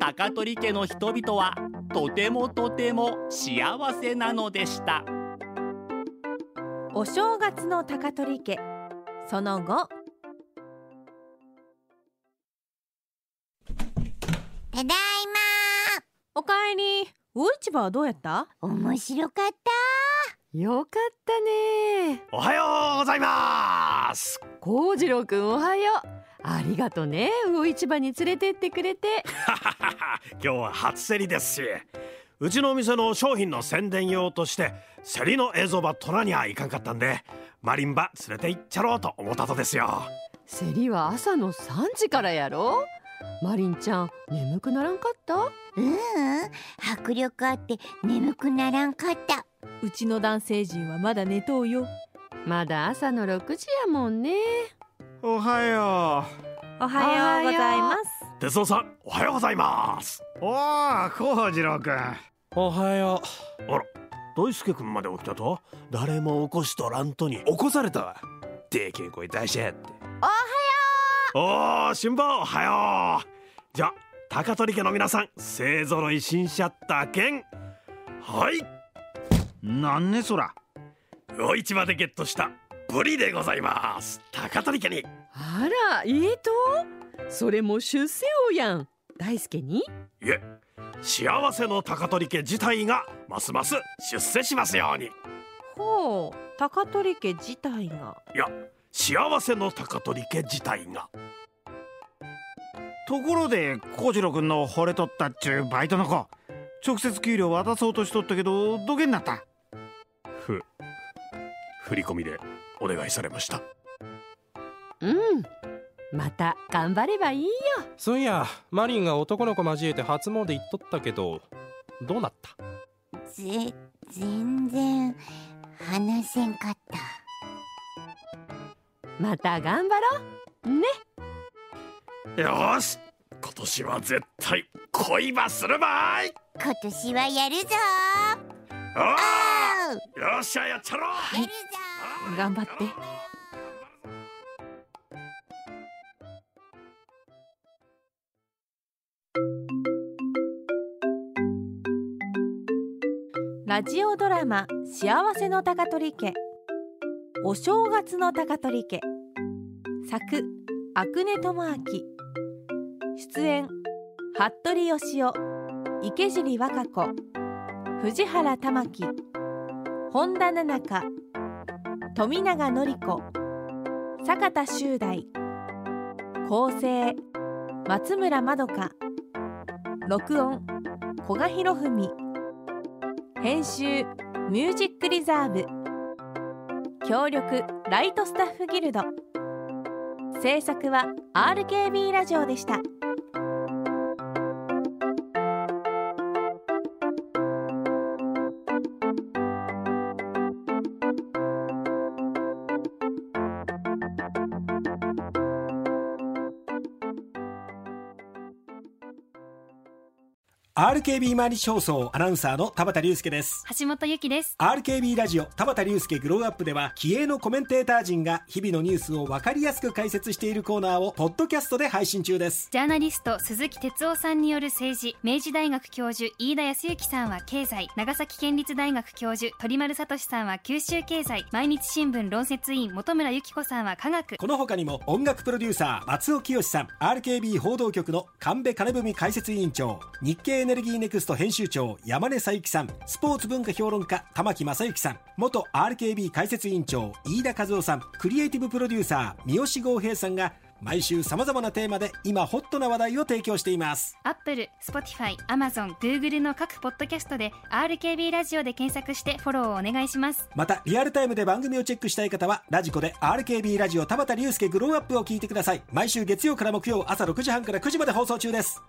高取家の人々はとてもとても幸せなのでした。お正月の高取家。その後。ただいま。おかえり。魚市場はどうやった？面白かった。よかったね。おはようございます。幸次郎くんおはようありがとね魚市場に連れてってくれて。今日は初競りですし。うちのお店の商品の宣伝用として競りの映像ば撮らにはいかんかったんでマリンバ連れて行っちゃろうと思ったとですよ。競りは朝の3時からやろ？マリンちゃん眠くならんかった？ううん。迫力あって眠くならんかった。うちの男性陣はまだ寝とうよまだ朝の6時やもんね。おはよおはようございます。う哲夫さんおはようございます。おお幸次郎くんおはよあら大輔君まで起きたと誰も起こしとらんとにう起こされたわ。でけえ声出しやって。おお新聞おはよう。じゃ高取家の皆さん勢ぞろい新車ったけん。はい。なんねそら魚市場でゲットした。ブリでございます。高取家に。あらいいと？それも出世王やん。大輔に？いえ幸せの高取家自体がますます出世しますように。ほう高取家自体が。いや幸せの高取家自体が。ところで幸次郎くんの惚れとったっちゅうバイトの子直接給料渡そうとしとったけどどげんなった？ふ振り込みでお願いされました。うん。また頑張ればいいよ。そういやマリンが男の子交えて初詣行っとったけどどうなった？ぜ全然話せんかった。また頑張ろう。ね。よーし。今年は絶対恋ばするばい。今年はやるぞよっしゃやっちゃろう。やるぞ頑張って。ラジオドラマ「幸せの高取家」お正月の高取家。作阿久根智明。出演服部義雄池尻和歌子。藤原玉樹本田奈々香富永典子。坂田修大。構成松村まどか。録音。古賀博文。編集。ミュージックリザーブ。協力。ライトスタッフギルド。制作は RKB ラジオでした。「RKB 毎日放送」アナウンサーの田畑隆介です。橋本由紀です。RKB ラジオ田畑隆介グローアップでは気鋭のコメンテーター陣が日々のニュースを分かりやすく解説しているコーナーをポッドキャストで配信中です。ジャーナリスト鈴木哲夫さんによる政治明治大学教授飯田康之さんは経済長崎県立大学教授鳥丸聡さんは九州経済毎日新聞論説委員本村由紀子さんは科学。この他にも音楽プロデューサー松尾清さん RKB 報道局の神戸金文解説委員長日経ネルギーネクスト編集長山根佐之さん。スポーツ文化評論家玉木正之さん。元 RKB 解説委員長飯田和夫さん。クリエイティブプロデューサー三好剛平さんが毎週さまざまなテーマで今ホットな話題を提供しています。アップル、Spotify、Amazon、Google の各ポッドキャストで RKB ラジオで検索してフォローをお願いします。またリアルタイムで番組をチェックしたい方はラジコで RKB ラジオ田畑隆介グローアップを聞いてください。毎週月曜から木曜朝6時半から9時まで放送中です